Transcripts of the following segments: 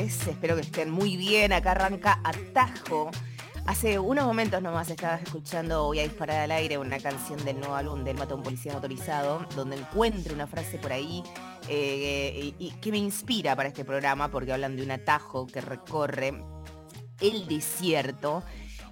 Espero que estén muy bien. Acá arranca Atajo. Hace unos momentos nomás estaba escuchando Voy a disparar al aire, una canción del nuevo álbum del Mata a un Policía Motorizado, donde encuentro una frase por ahí eh, y que me inspira para este programa, porque hablan de un atajo que recorre el desierto.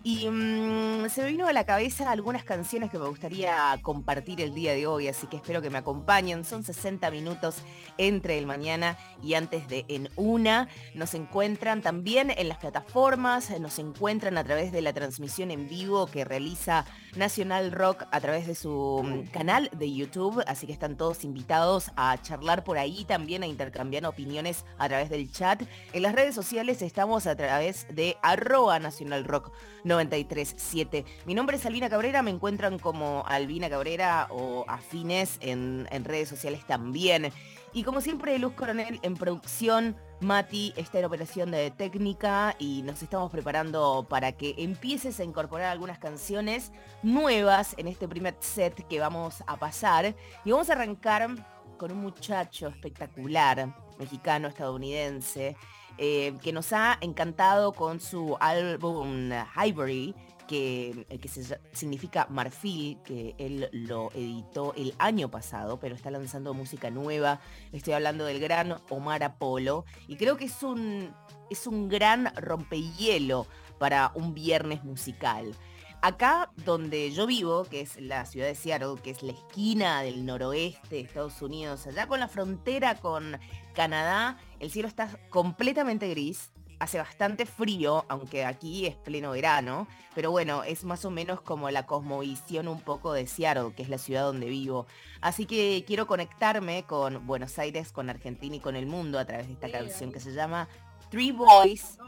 Y mm, se me vino a la cabeza algunas canciones que me gustaría compartir el día de hoy, así que espero que me acompañen. Son 60 minutos entre el mañana y antes de en una. Nos encuentran también en las plataformas, nos encuentran a través de la transmisión en vivo que realiza Nacional Rock a través de su mm, canal de YouTube, así que están todos invitados a charlar por ahí, también a intercambiar opiniones a través del chat. En las redes sociales estamos a través de arroba Nacional Rock 937. Mi nombre es Albina Cabrera, me encuentran como Albina Cabrera o afines en, en redes sociales también. Y como siempre, Luz Coronel en producción, Mati está en operación de técnica y nos estamos preparando para que empieces a incorporar algunas canciones nuevas en este primer set que vamos a pasar. Y vamos a arrancar con un muchacho espectacular, mexicano, estadounidense, eh, que nos ha encantado con su álbum Ivory, que, eh, que significa marfil, que él lo editó el año pasado, pero está lanzando música nueva. Estoy hablando del gran Omar Apolo y creo que es un, es un gran rompehielo para un viernes musical. Acá donde yo vivo, que es la ciudad de Seattle, que es la esquina del noroeste de Estados Unidos, allá con la frontera con Canadá, el cielo está completamente gris, hace bastante frío, aunque aquí es pleno verano, pero bueno, es más o menos como la cosmovisión un poco de Seattle, que es la ciudad donde vivo. Así que quiero conectarme con Buenos Aires, con Argentina y con el mundo a través de esta canción que se llama Three Boys,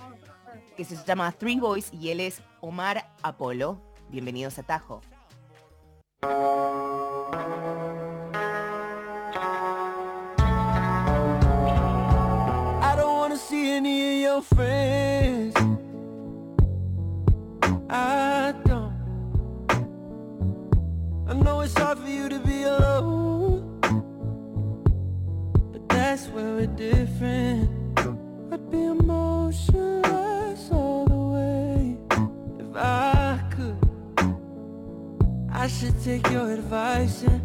que se llama Three Boys y él es Omar Apolo. Bienvenidos a Tajo. Any of your friends. I don't. I know it's hard for you to be alone, but that's where we're different. I'd be emotionless all the way if I could. I should take your advice and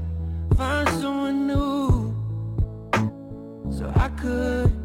find someone new so I could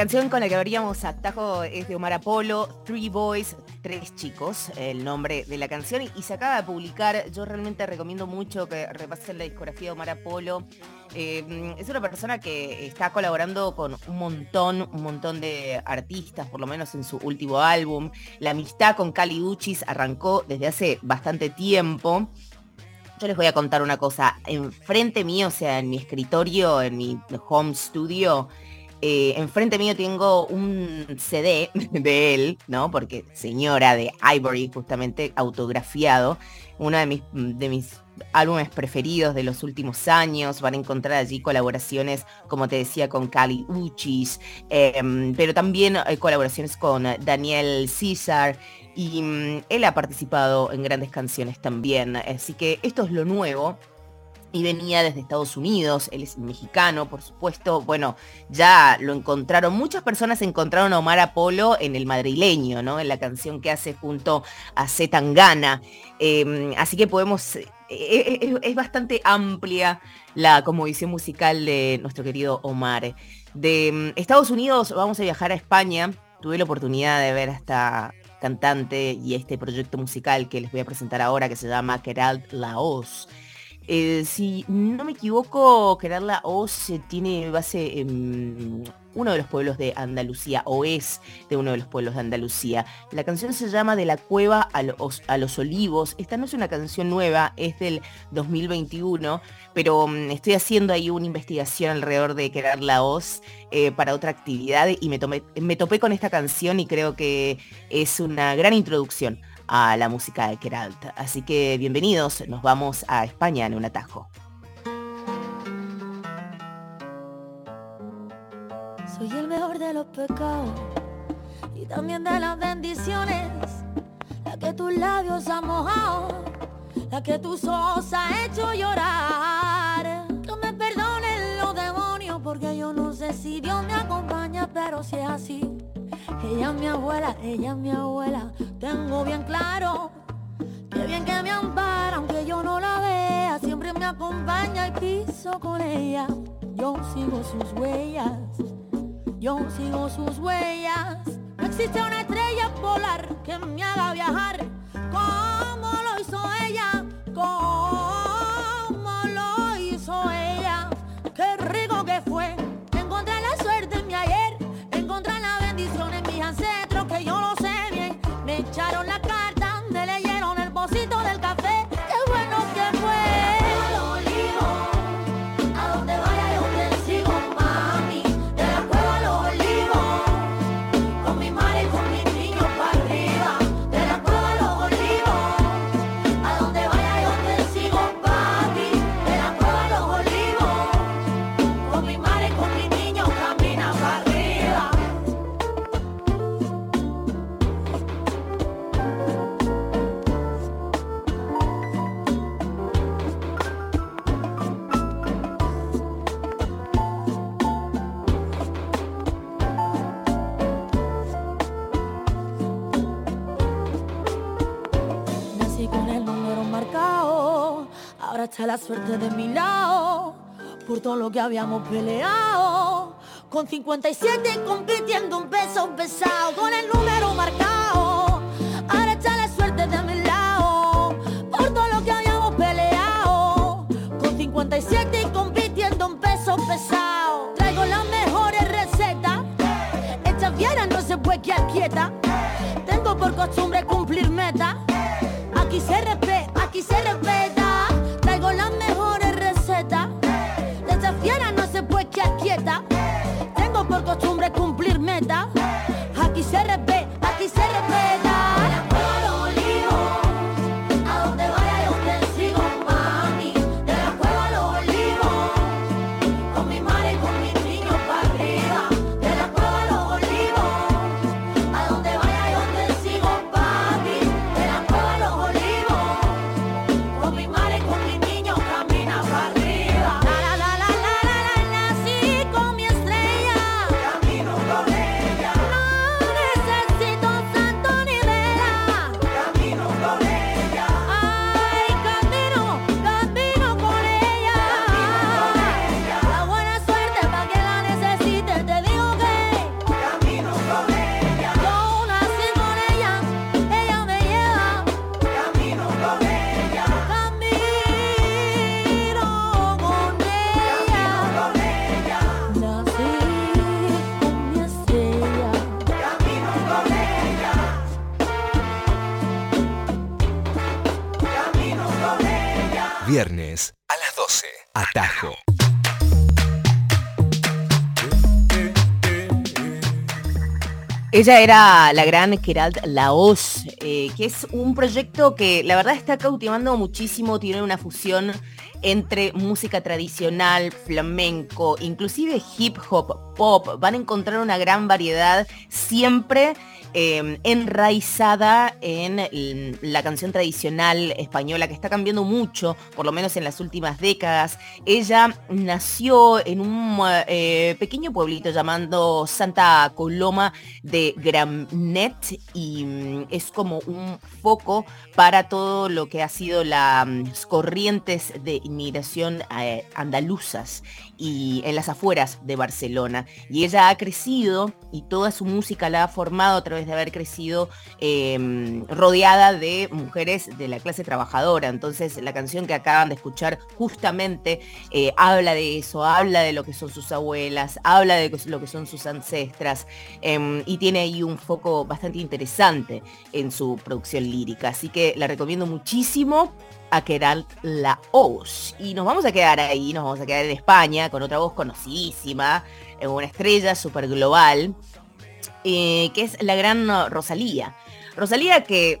canción con la que abríamos Atajo es de Omar Apolo, Three Boys, Tres Chicos, el nombre de la canción, y se acaba de publicar. Yo realmente recomiendo mucho que repasen la discografía de Omar Apolo. Eh, es una persona que está colaborando con un montón, un montón de artistas, por lo menos en su último álbum. La amistad con Cali Uchis arrancó desde hace bastante tiempo. Yo les voy a contar una cosa. Enfrente mío, o sea, en mi escritorio, en mi home studio, eh, enfrente mío tengo un CD de él, ¿no? Porque señora de Ivory, justamente autografiado, uno de mis, de mis álbumes preferidos de los últimos años. Van a encontrar allí colaboraciones, como te decía, con Cali Uchis, eh, pero también hay colaboraciones con Daniel César. Y mm, él ha participado en grandes canciones también. Así que esto es lo nuevo y venía desde Estados Unidos, él es mexicano, por supuesto, bueno, ya lo encontraron, muchas personas encontraron a Omar Apolo en el madrileño, ¿no? En la canción que hace junto a Z Tangana. Eh, así que podemos, eh, eh, es bastante amplia la composición musical de nuestro querido Omar. De mm, Estados Unidos vamos a viajar a España, tuve la oportunidad de ver a esta cantante y este proyecto musical que les voy a presentar ahora que se llama Keralt Laos. Eh, si no me equivoco, Kerala Oz eh, tiene base en uno de los pueblos de Andalucía, o es de uno de los pueblos de Andalucía. La canción se llama De la cueva a los, olivos. Esta no es una canción nueva, es del 2021, pero um, estoy haciendo ahí una investigación alrededor de Kerala Oz eh, para otra actividad y me topé con esta canción y creo que es una gran introducción a la música de Keralt. Así que bienvenidos, nos vamos a España en un atajo. Soy el mejor de los pecados y también de las bendiciones. La que tus labios han mojado, la que tus ojos han hecho llorar. Que me perdonen los demonios porque yo no sé si Dios me acompaña, pero si es así. Ella es mi abuela, ella es mi abuela, tengo bien claro que bien que me ampara, aunque yo no la vea, siempre me acompaña y piso con ella. Yo sigo sus huellas, yo sigo sus huellas. No existe una estrella polar que me haga viajar como está la suerte de mi lado, por todo lo que habíamos peleado. Con 57 compitiendo un peso pesado, con el número marcado, ahora está la suerte de mi lado, por todo lo que habíamos peleado. Con 57 y compitiendo un peso pesado, traigo las mejores recetas, esta fiera no se puede quedar quieta. Tengo por costumbre Ella era la gran Gerald Laos, eh, que es un proyecto que la verdad está cautivando muchísimo, tiene una fusión entre música tradicional, flamenco, inclusive hip hop, pop. Van a encontrar una gran variedad siempre eh, enraizada en la canción tradicional española que está cambiando mucho, por lo menos en las últimas décadas. Ella nació en un eh, pequeño pueblito llamado Santa Coloma de Gramnet y mm, es como un foco para todo lo que ha sido las corrientes de inmigración eh, andaluzas y en las afueras de Barcelona. Y ella ha crecido y toda su música la ha formado a través de haber crecido eh, rodeada de mujeres de la clase trabajadora. Entonces la canción que acaban de escuchar justamente eh, habla de eso, habla de lo que son sus abuelas, habla de lo que son sus ancestras eh, y tiene ahí un foco bastante interesante en su producción lírica. Así que la recomiendo muchísimo a Keral Laos. Y nos vamos a quedar ahí, nos vamos a quedar en España con otra voz conocidísima, eh, una estrella súper global, eh, que es la gran Rosalía. Rosalía que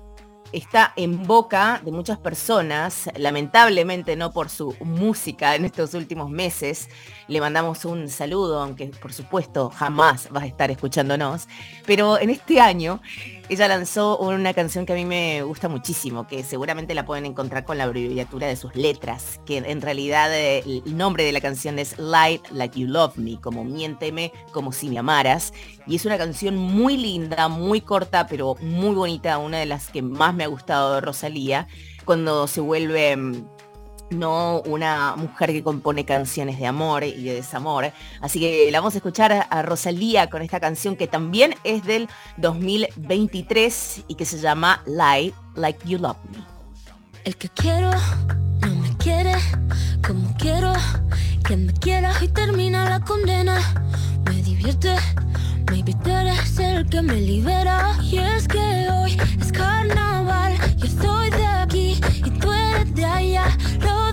está en boca de muchas personas, lamentablemente no por su música en estos últimos meses. Le mandamos un saludo, aunque por supuesto jamás vas a estar escuchándonos. Pero en este año ella lanzó una canción que a mí me gusta muchísimo, que seguramente la pueden encontrar con la abreviatura de sus letras, que en realidad eh, el nombre de la canción es Light Like You Love Me, como miénteme como si me amaras. Y es una canción muy linda, muy corta, pero muy bonita, una de las que más me ha gustado de Rosalía, cuando se vuelve mm, no una mujer que compone canciones de amor y de desamor. Así que la vamos a escuchar a- Rosalía con esta canción que también es del 2023 y que se llama Light Like You Love Me. El que quiero no me quiere como quiero que me quiera y termina la condena. Me divierte, maybe tú eres el que me libera. Y es que hoy es carnaval, yo estoy de aquí de allá. Lo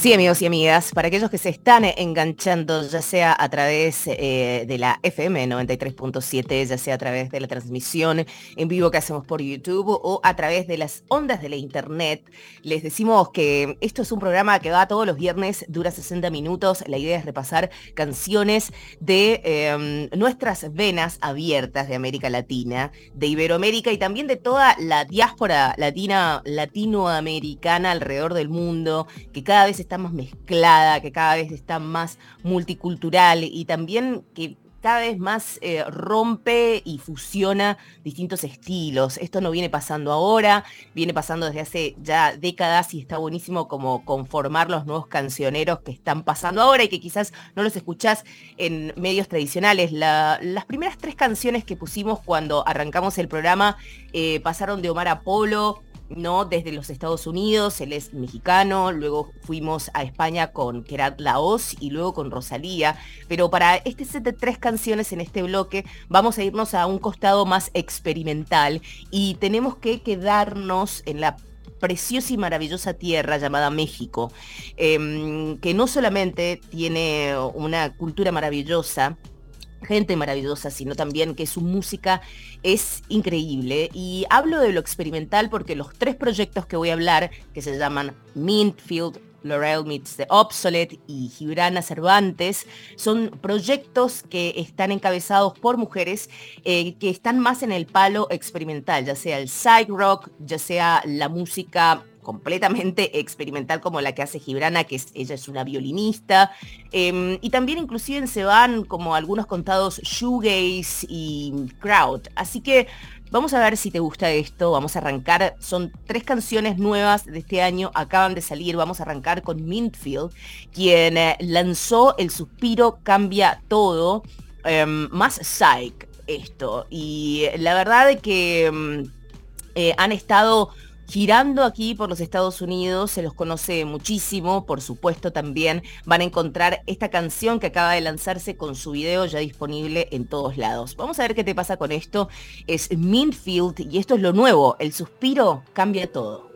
Sí, amigos y amigas, para aquellos que se están enganchando, ya sea a través eh, de la FM 93.7, ya sea a través de la transmisión en vivo que hacemos por YouTube o a través de las ondas de la internet, les decimos que esto es un programa que va todos los viernes, dura 60 minutos. La idea es repasar canciones de eh, nuestras venas abiertas de América Latina, de Iberoamérica y también de toda la diáspora latina, latinoamericana alrededor del mundo, que cada vez está más mezclada, que cada vez está más multicultural y también que cada vez más eh, rompe y fusiona distintos estilos. Esto no viene pasando ahora, viene pasando desde hace ya décadas y está buenísimo como conformar los nuevos cancioneros que están pasando ahora y que quizás no los escuchás en medios tradicionales. La- las primeras tres canciones que pusimos cuando arrancamos el programa eh, pasaron de Omar Apolo, ¿no? Desde los Estados Unidos, él es mexicano, luego fuimos a España con Kerat Laos y luego con Rosalía, pero para este set de tres canciones en este bloque vamos a irnos a un costado más experimental y tenemos que quedarnos en la preciosa y maravillosa tierra llamada México, em, que no solamente tiene una cultura maravillosa, gente maravillosa, sino también que su música es increíble. Y hablo de lo experimental porque los tres proyectos que voy a hablar, que se llaman Mintfield, Laurel Meets the Obsolete y Gibrana Cervantes, son proyectos que están encabezados por mujeres eh, que están más en el palo experimental, ya sea el psych rock, ya sea la música completamente experimental como la que hace Gibrana, que es- ella es una violinista, Em, y también inclusive se van como algunos contados shoegaze y crowd. Así que vamos a ver si te gusta esto. Vamos a arrancar. Son tres canciones nuevas de este año. Acaban de salir. Vamos a arrancar con Mintfield, quien eh, lanzó El Suspiro Cambia Todo. em, más psych esto. Y la verdad que em, eh, han estado girando aquí por los Estados Unidos, se los conoce muchísimo, por supuesto también van a encontrar esta canción que acaba de lanzarse con su video ya disponible en todos lados. Vamos a ver qué te pasa con esto. Es Minfield y esto es lo nuevo, el suspiro cambia todo.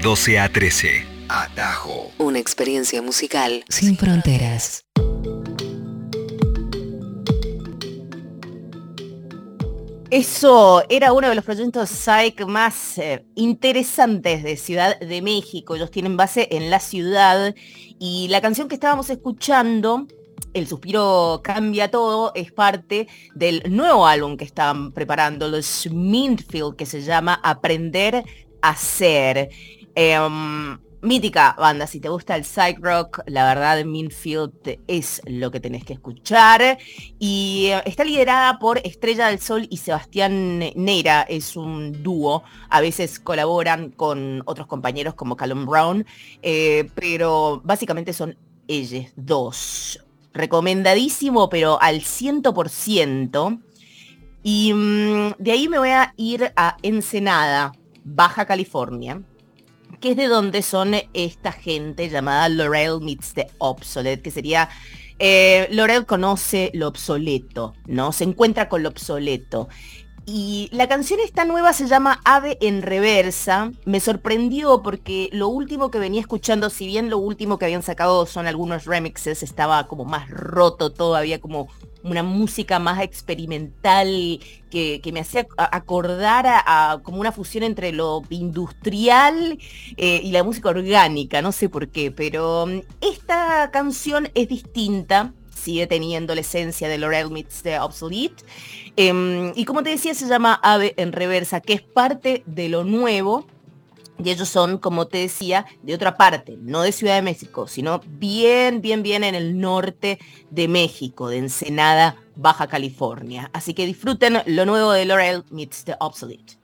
De 12 a 13. Atajo. Una experiencia musical sin fronteras. Eso era uno de los proyectos psych más eh, interesantes de Ciudad de México. Ellos tienen base en la ciudad y la canción que estábamos escuchando, El suspiro cambia todo, es parte del nuevo álbum que están preparando los Mintfield que se llama Aprender a Ser. Em, mítica banda, si te gusta el psych rock, la verdad Minfield es lo que tenés que escuchar. Y eh, está liderada por Estrella del Sol y Sebastián Neira, es un dúo. A veces colaboran con otros compañeros como Callum Brown, eh, pero básicamente son ellos dos. Recomendadísimo, pero al 100%. Y mm, de ahí me voy a ir a Ensenada, Baja California que es de donde son esta gente llamada Laurel Meets the Obsolete, que sería... Eh, Laurel conoce lo obsoleto, ¿no? Se encuentra con lo obsoleto. Y la canción esta nueva se llama Ave en Reversa. Me sorprendió porque lo último que venía escuchando, si bien lo último que habían sacado son algunos remixes, estaba como más roto todavía, como una música más experimental que, me hacía acordar a, como una fusión entre lo industrial eh, y la música orgánica, no sé por qué, pero mm, esta canción es distinta, sigue teniendo la esencia de Laurel Meets the Obsolete. Em, y como te decía, se llama Ave en Reversa, que es parte de lo nuevo y ellos son, como te decía, de otra parte, no de Ciudad de México, sino bien, bien, bien en el norte de México, de Ensenada, Baja California. Así que disfruten lo nuevo de Laurel Meets the Obsolete.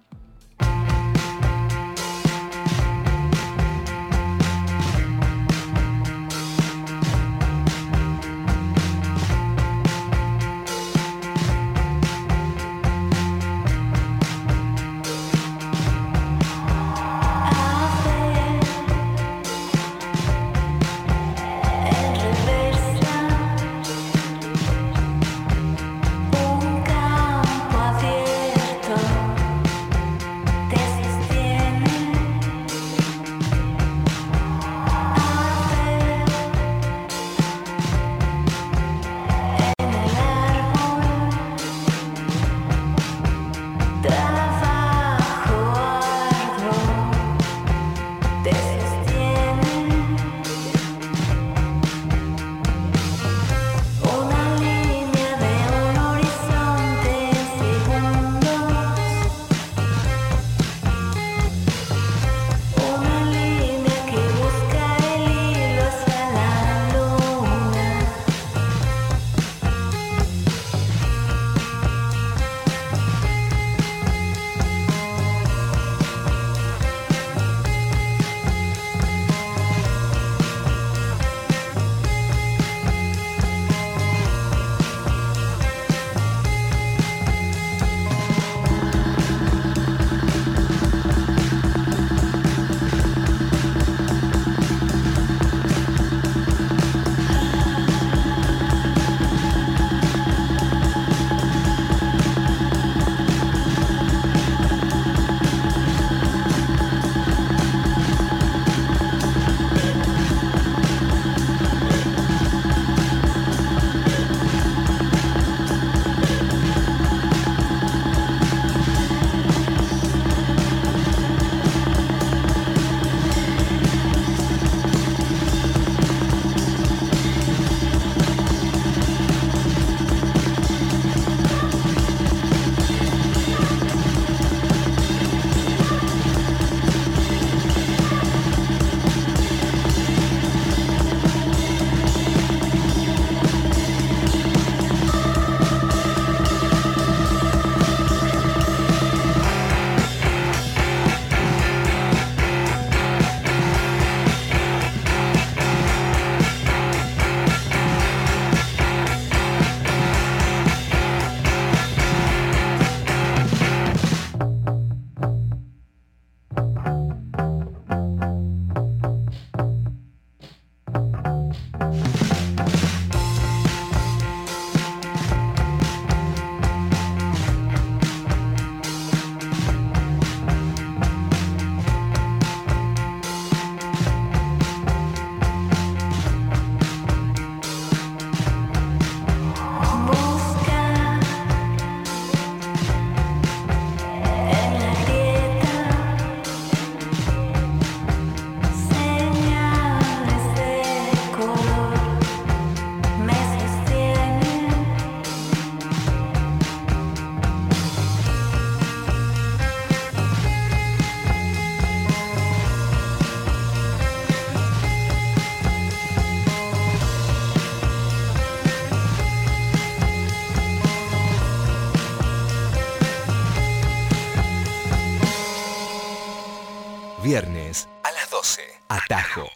Viernes a las 12. Atajo.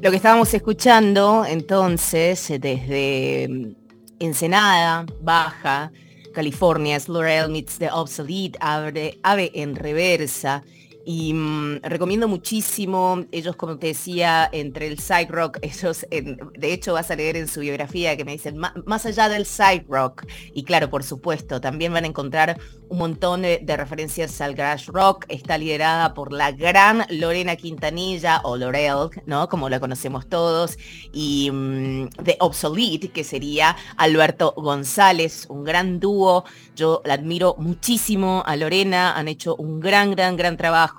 Lo que estábamos escuchando entonces desde mm, Ensenada, Baja, California, es L'Oreal Meets the Obsolete, Ave, Ave en reversa. Y mm, recomiendo muchísimo, ellos como te decía, entre el side rock, ellos, de hecho vas a leer en su biografía que me dicen, "Ma- más allá del side rock, y claro, por supuesto, también van a encontrar un montón de, referencias al garage rock, está liderada por la gran Lorena Quintanilla, o Lorel, ¿no? Como la conocemos todos, y mm, The Obsolete, que sería Alberto González, un gran dúo, yo la admiro muchísimo a Lorena, han hecho un gran, gran, gran trabajo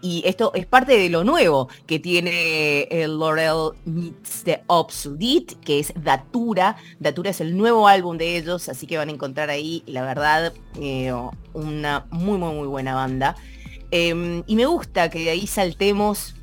y esto es parte de lo nuevo que tiene el Laurel Meets the Obsolete, que es Datura. Datura es el nuevo álbum de ellos, así que van a encontrar ahí, la verdad, eh, una muy, muy, muy buena banda. Eh, y me gusta que de ahí saltemos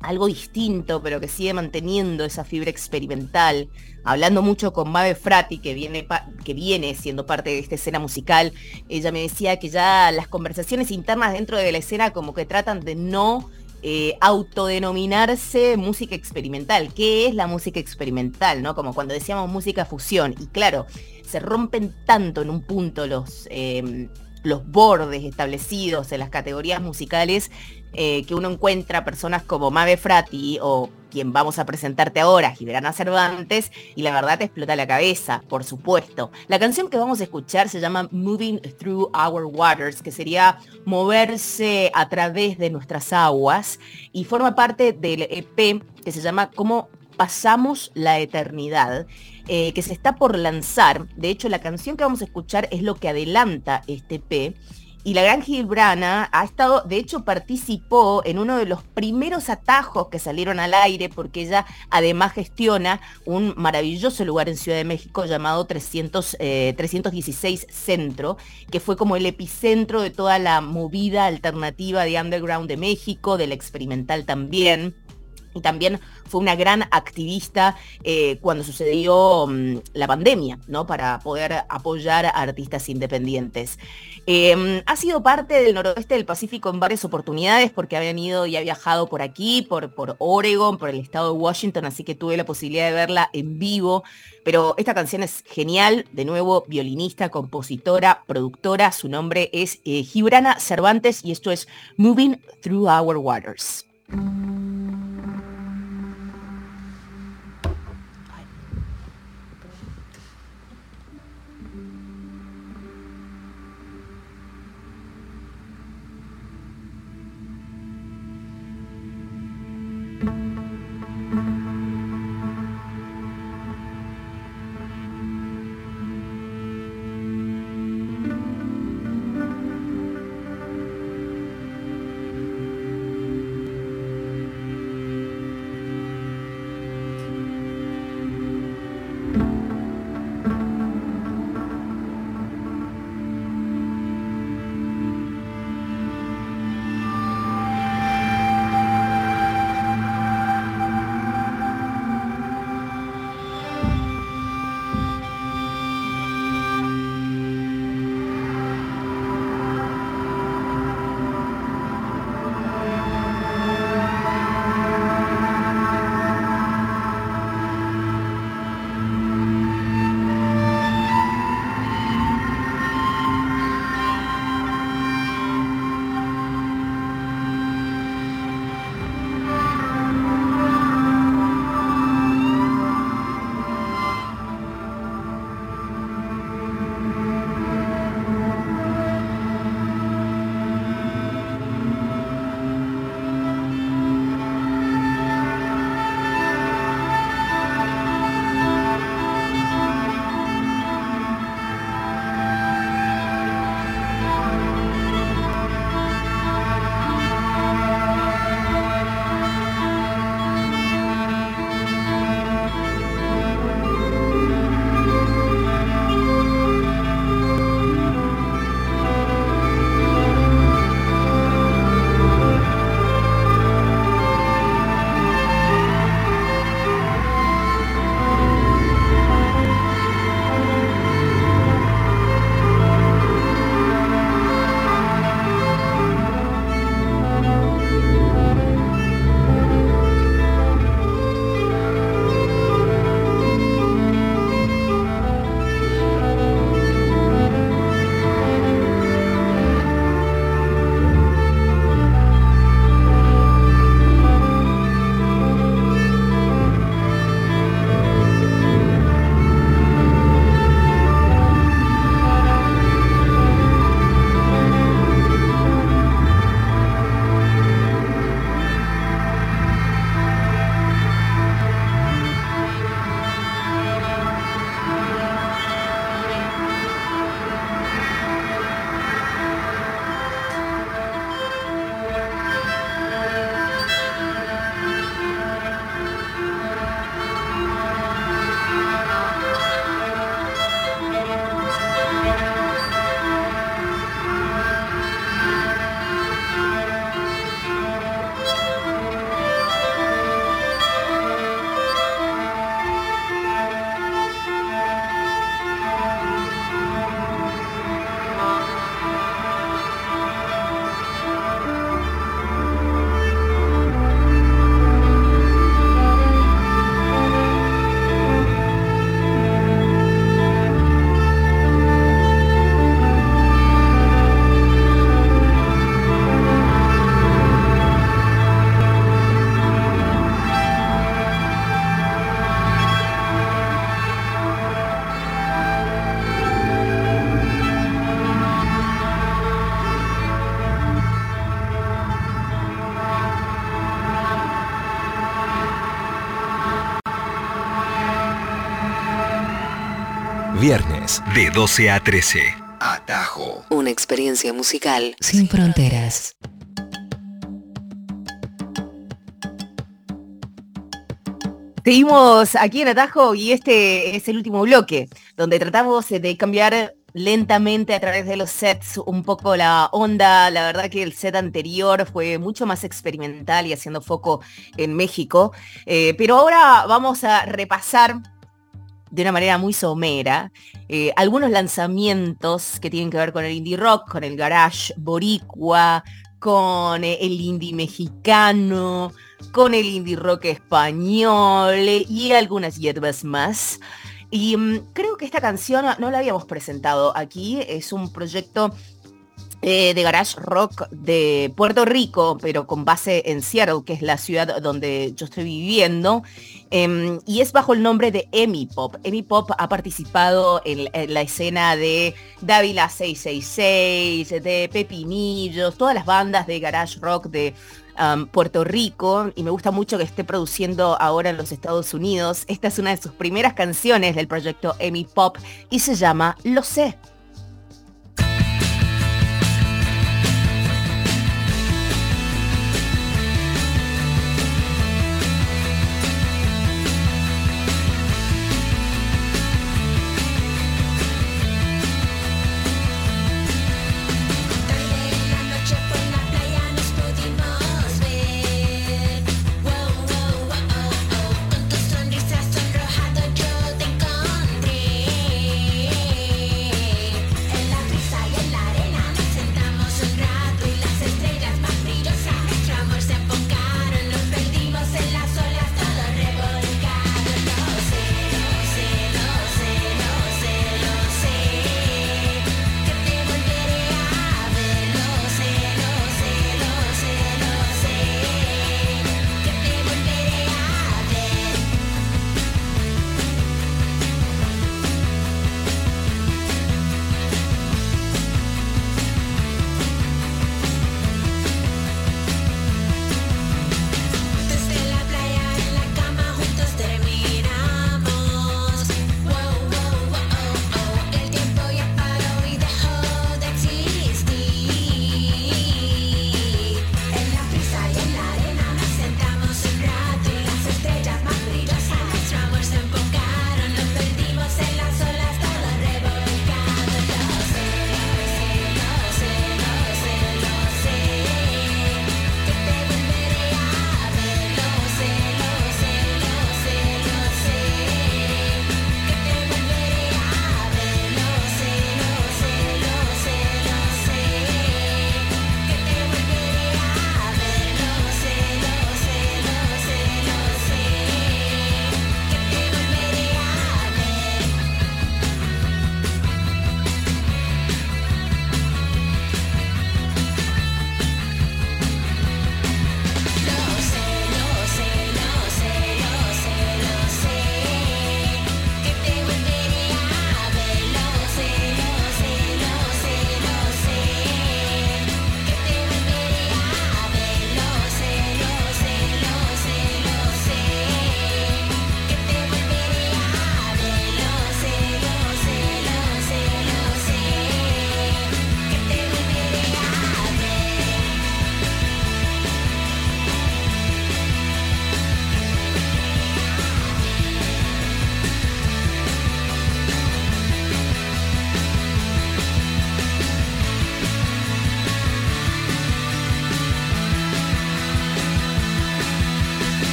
algo distinto, pero que sigue manteniendo esa fibra experimental. Hablando mucho con Mabe Frati, que viene, que viene siendo parte de esta escena musical, ella me decía que ya las conversaciones internas dentro de la escena como que tratan de no eh, autodenominarse música experimental. ¿Qué es la música experimental? ¿no? Como cuando decíamos música fusión. Y claro, se rompen tanto en un punto los, eh, los bordes establecidos en las categorías musicales eh, que uno encuentra personas como Mabe Frati o quien vamos a presentarte ahora, Gibrana Cervantes, y la verdad te explota la cabeza, por supuesto. La canción que vamos a escuchar se llama Moving Through Our Waters, que sería moverse a través de nuestras aguas, y forma parte del EP que se llama Cómo pasamos la eternidad, eh, que se está por lanzar. De hecho, la canción que vamos a escuchar es lo que adelanta este EP. Y la gran Gilbrana ha estado, de hecho participó en uno de los primeros atajos que salieron al aire, porque ella además gestiona un maravilloso lugar en Ciudad de México llamado 300, eh, 316 Centro, que fue como el epicentro de toda la movida alternativa de underground de México, del experimental también. Y también fue una gran activista eh, cuando sucedió mm, la pandemia, ¿no? Para poder apoyar a artistas independientes. Eh, ha sido parte del noroeste del Pacífico en varias oportunidades porque ha venido y ha viajado por aquí, por, por Oregon, por el estado de Washington, así que tuve la posibilidad de verla en vivo. Pero esta canción es genial, de nuevo, violinista, compositora, productora, su nombre es eh, Gibrana Cervantes y esto es Moving Through Our Waters. Viernes de 12 a 13. Atajo. Una experiencia musical sin fronteras. Seguimos aquí en Atajo y este es el último bloque, donde tratamos de cambiar lentamente a través de los sets un poco la onda. La verdad que el set anterior fue mucho más experimental y haciendo foco en México. Eh, pero ahora vamos a repasar de una manera muy somera eh, algunos lanzamientos que tienen que ver con el indie rock, con el garage boricua, con eh, el indie mexicano, con el indie rock español eh, y algunas hierbas más. Y mm, creo que esta canción no la habíamos presentado aquí, es un proyecto eh, de garage rock de Puerto Rico, pero con base en Seattle, que es la ciudad donde yo estoy viviendo. Em, y es bajo el nombre de Emi Pop. Emi Pop ha participado en, la escena de Dávila 666, de Pepinillos, todas las bandas de garage rock de um, Puerto Rico y me gusta mucho que esté produciendo ahora en los Estados Unidos. Esta es una de sus primeras canciones del proyecto Emi Pop y se llama Lo sé.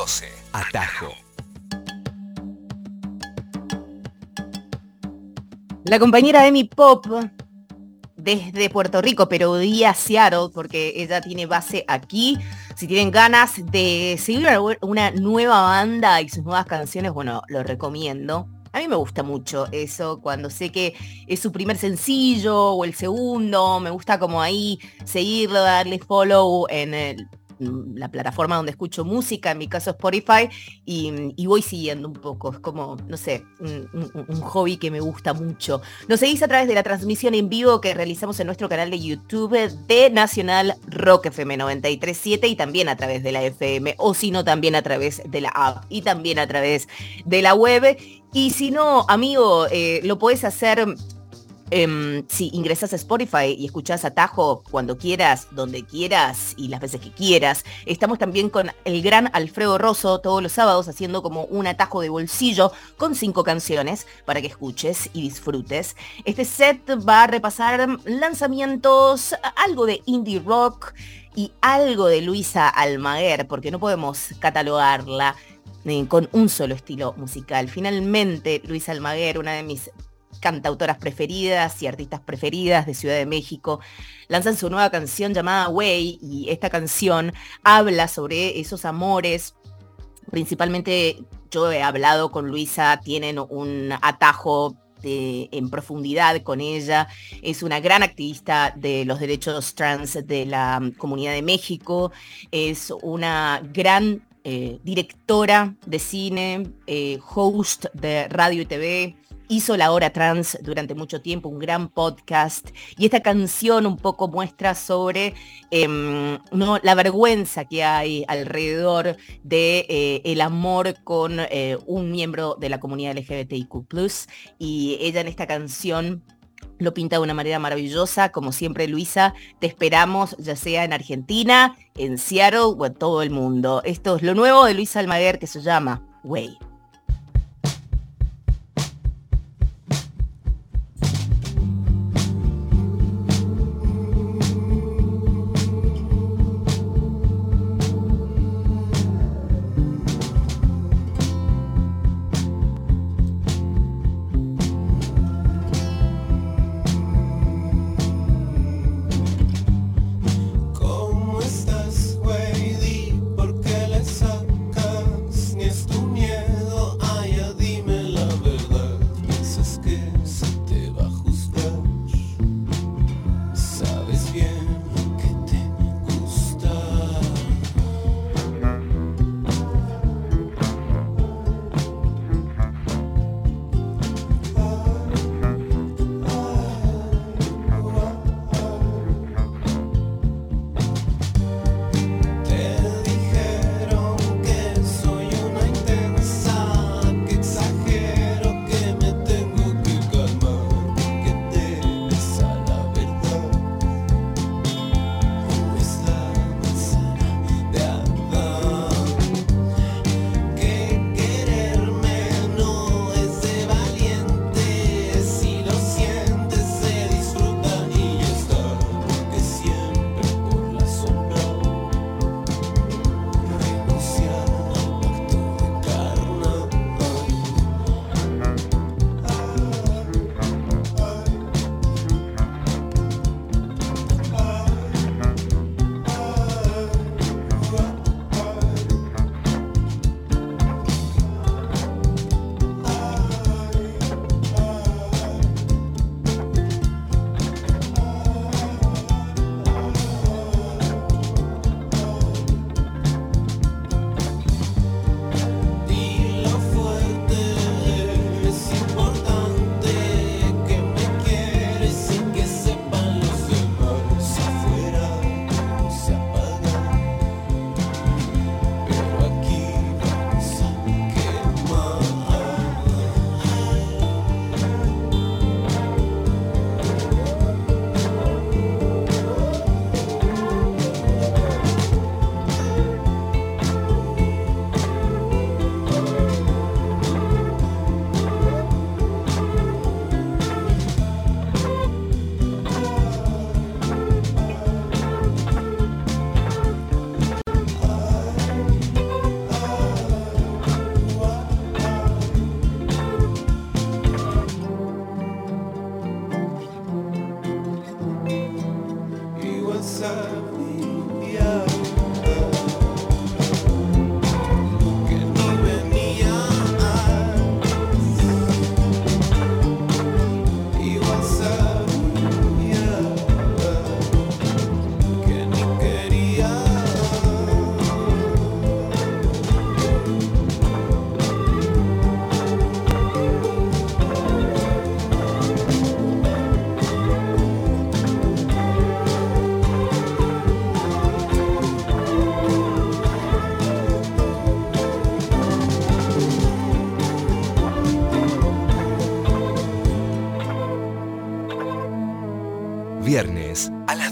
12. Atajo. La compañera Emi Pop desde Puerto Rico, pero día Seattle, porque ella tiene base aquí. Si tienen ganas de seguir una nueva banda y sus nuevas canciones, bueno, lo recomiendo. A mí me gusta mucho eso, cuando sé que es su primer sencillo o el segundo, me gusta como ahí seguirlo, darle follow en el, la plataforma donde escucho música, en mi caso Spotify, y, voy siguiendo un poco. Es como, no sé, un, hobby que me gusta mucho. Nos seguís a través de la transmisión en vivo que realizamos en nuestro canal de YouTube de Nacional Rock FM 937 y también a través de la FM, o si no, también a través de la app y también a través de la web. Y si no, amigo, eh, lo podés hacer Em, si ingresas a Spotify y escuchas Atajo cuando quieras, donde quieras y las veces que quieras, estamos también con el gran Alfredo Rosso todos los sábados haciendo como un atajo de bolsillo con cinco canciones para que escuches y disfrutes. Este set va a repasar lanzamientos, algo de indie rock y algo de Luisa Almaguer, porque no podemos catalogarla eh, con un solo estilo musical. Finalmente, Luisa Almaguer, una de mis cantautoras preferidas y artistas preferidas de Ciudad de México, lanzan su nueva canción llamada Way y esta canción habla sobre esos amores, principalmente yo he hablado con Luisa, tienen un atajo en profundidad con ella. Es una gran activista de los derechos trans de la comunidad de México. Es una gran eh, directora de cine, eh, host de radio y TV hizo La Hora Trans durante mucho tiempo, un gran podcast, y esta canción un poco muestra sobre em, ¿no? la vergüenza que hay alrededor de eh, el amor con eh, un miembro de la comunidad LGBTIQ+, y ella en esta canción lo pinta de una manera maravillosa. Como siempre, Luisa, te esperamos ya sea en Argentina, en Seattle o en todo el mundo. Esto es lo nuevo de Luisa Almaguer que se llama Way.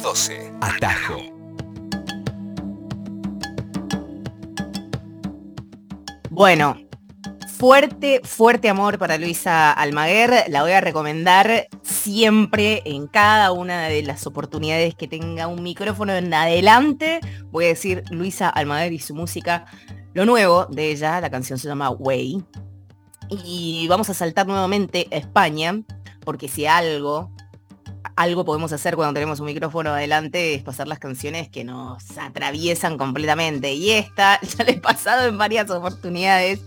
12. Atajo. Bueno, fuerte, fuerte amor para Luisa Almaguer. La voy a recomendar siempre en cada una de las oportunidades que tenga un micrófono en adelante. Voy a decir Luisa Almaguer y su música. Lo nuevo de ella, la canción se llama Way. Y vamos a saltar nuevamente a España, porque si algo algo podemos hacer cuando tenemos un micrófono adelante es pasar las canciones que nos atraviesan completamente. Y esta ya le he pasado en varias oportunidades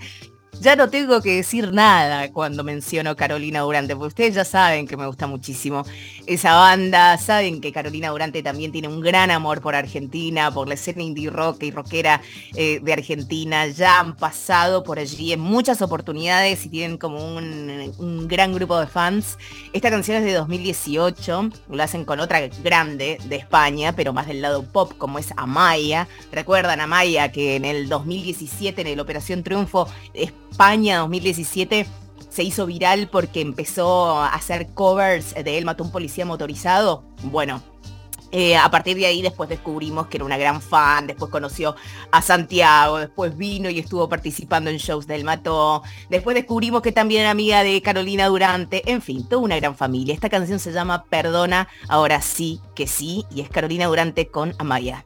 ya no tengo que decir nada cuando menciono Carolina Durante, porque ustedes ya saben que me gusta muchísimo esa banda, saben que Carolina Durante también tiene un gran amor por Argentina, por la escena indie rock y rockera eh, de Argentina, ya han pasado por allí en muchas oportunidades y tienen como un, gran grupo de fans. Esta canción es de 2018, lo hacen con otra grande de España, pero más del lado pop, como es Amaya. Recuerdan Amaya que en el 2017, en el Operación Triunfo, España 2017 se hizo viral porque empezó a hacer covers de Él mató un policía motorizado. Bueno, eh, a partir de ahí después descubrimos que era una gran fan, después conoció a Santiago, después vino y estuvo participando en shows del Mató, después descubrimos que también era amiga de Carolina Durante, en fin, toda una gran familia. Esta canción se llama Perdona, ahora sí que sí, y es Carolina Durante con Amaya.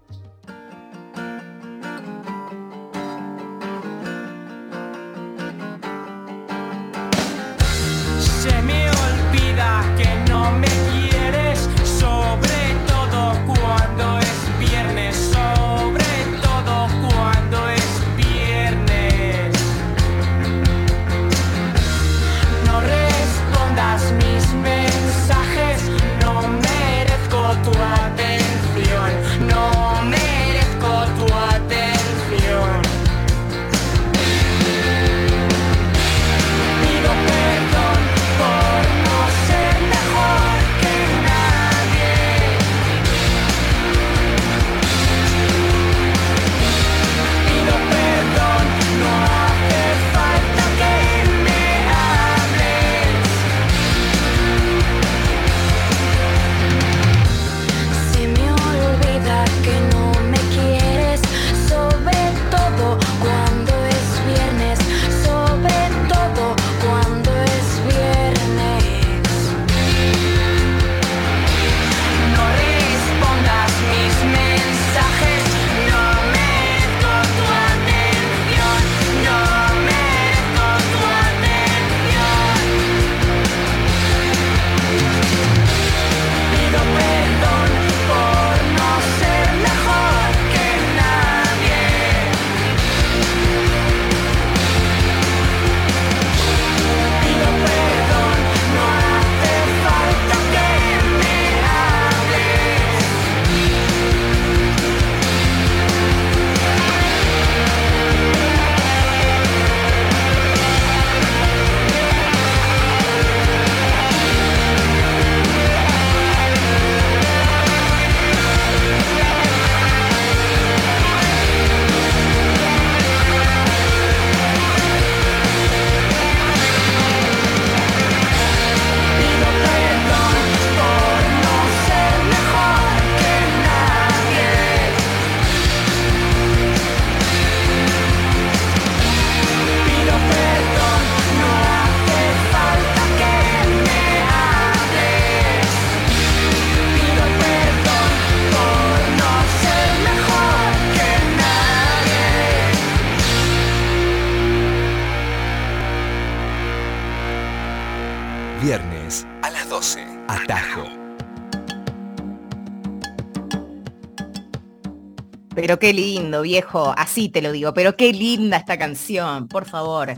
Qué lindo, viejo. Así te lo digo. Pero qué linda esta canción, por favor.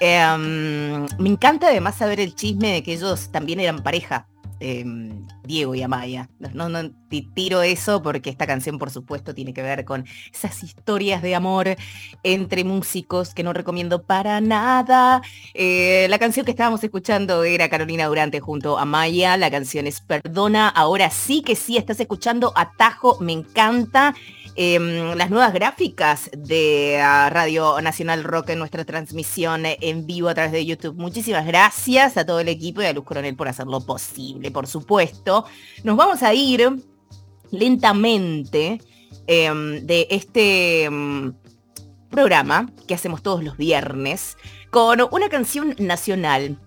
Em, me encanta además saber el chisme de que ellos también eran pareja. em, Diego y Amaya. No, no ti- tiro eso porque esta canción, por supuesto, tiene que ver con esas historias de amor entre músicos que no recomiendo para nada. Eh, la canción que estábamos escuchando era Carolina Durante junto a Maya. La canción es Perdona. Ahora sí que sí, estás escuchando Atajo, me encanta. Em, las nuevas gráficas de ah, Radio Nacional Rock en nuestra transmisión en vivo a través de YouTube. Muchísimas gracias a todo el equipo y a Luz Coronel por hacerlo posible, por supuesto. Nos vamos a ir lentamente em, de este em, programa que hacemos todos los viernes con una canción nacional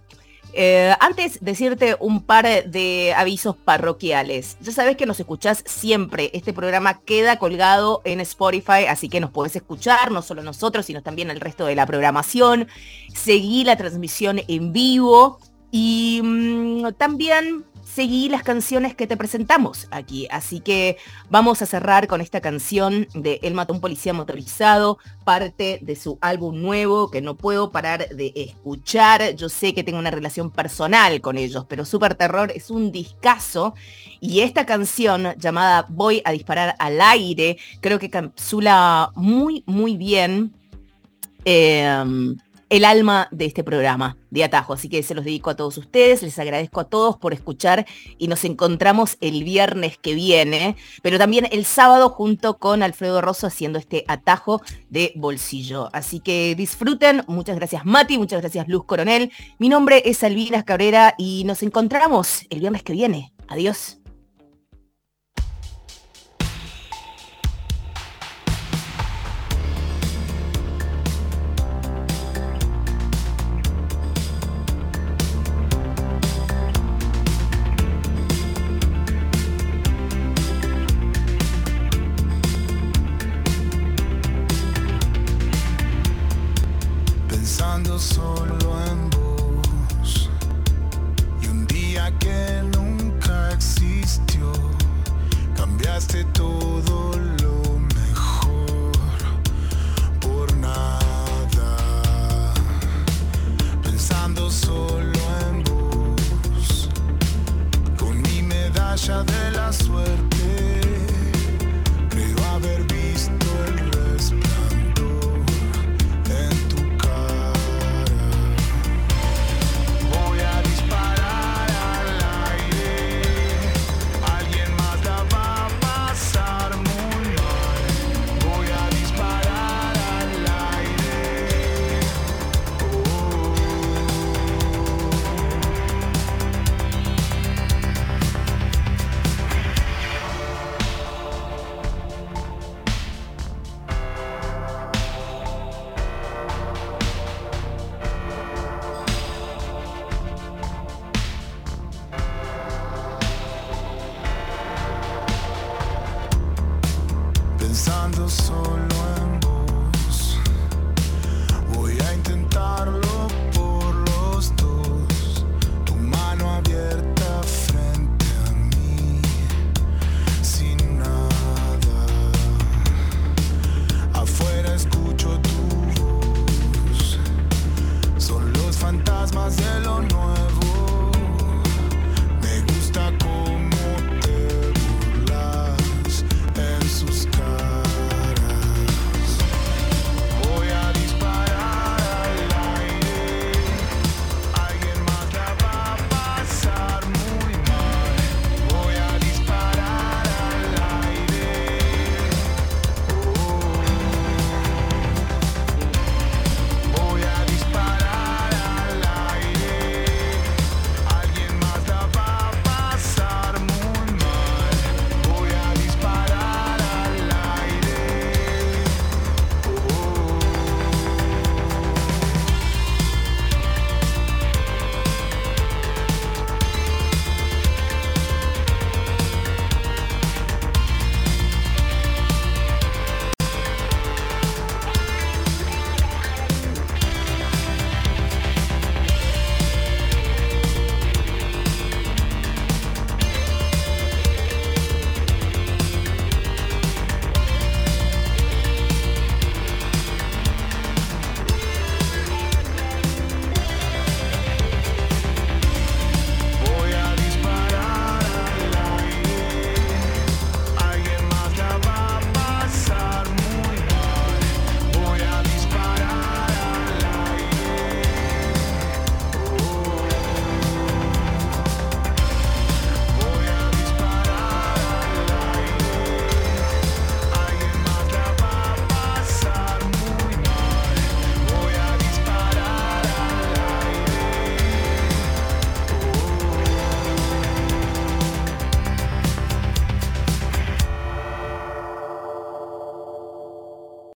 eh, antes decirte un par de avisos parroquiales. Ya sabes que nos escuchás siempre. Este programa queda colgado en Spotify, así que nos podés escuchar, no solo nosotros, sino también el resto de la programación. Seguí la transmisión en vivo y mm, también seguí las canciones que te presentamos aquí. Así que vamos a cerrar con esta canción de El mató un policía motorizado, parte de su álbum nuevo que no puedo parar de escuchar. Yo sé que tengo una relación personal con ellos, pero Super Terror es un discazo y esta canción llamada Voy a disparar al aire creo que capsula muy, muy bien. Em, el alma de este programa de Atajo. Así que se los dedico a todos ustedes, les agradezco a todos por escuchar y nos encontramos el viernes que viene, pero también el sábado junto con Alfredo Rosso haciendo este atajo de bolsillo. Así que disfruten, muchas gracias Mati, muchas gracias Luz Coronel. Mi nombre es Alvina Cabrera y nos encontramos el viernes que viene. Adiós.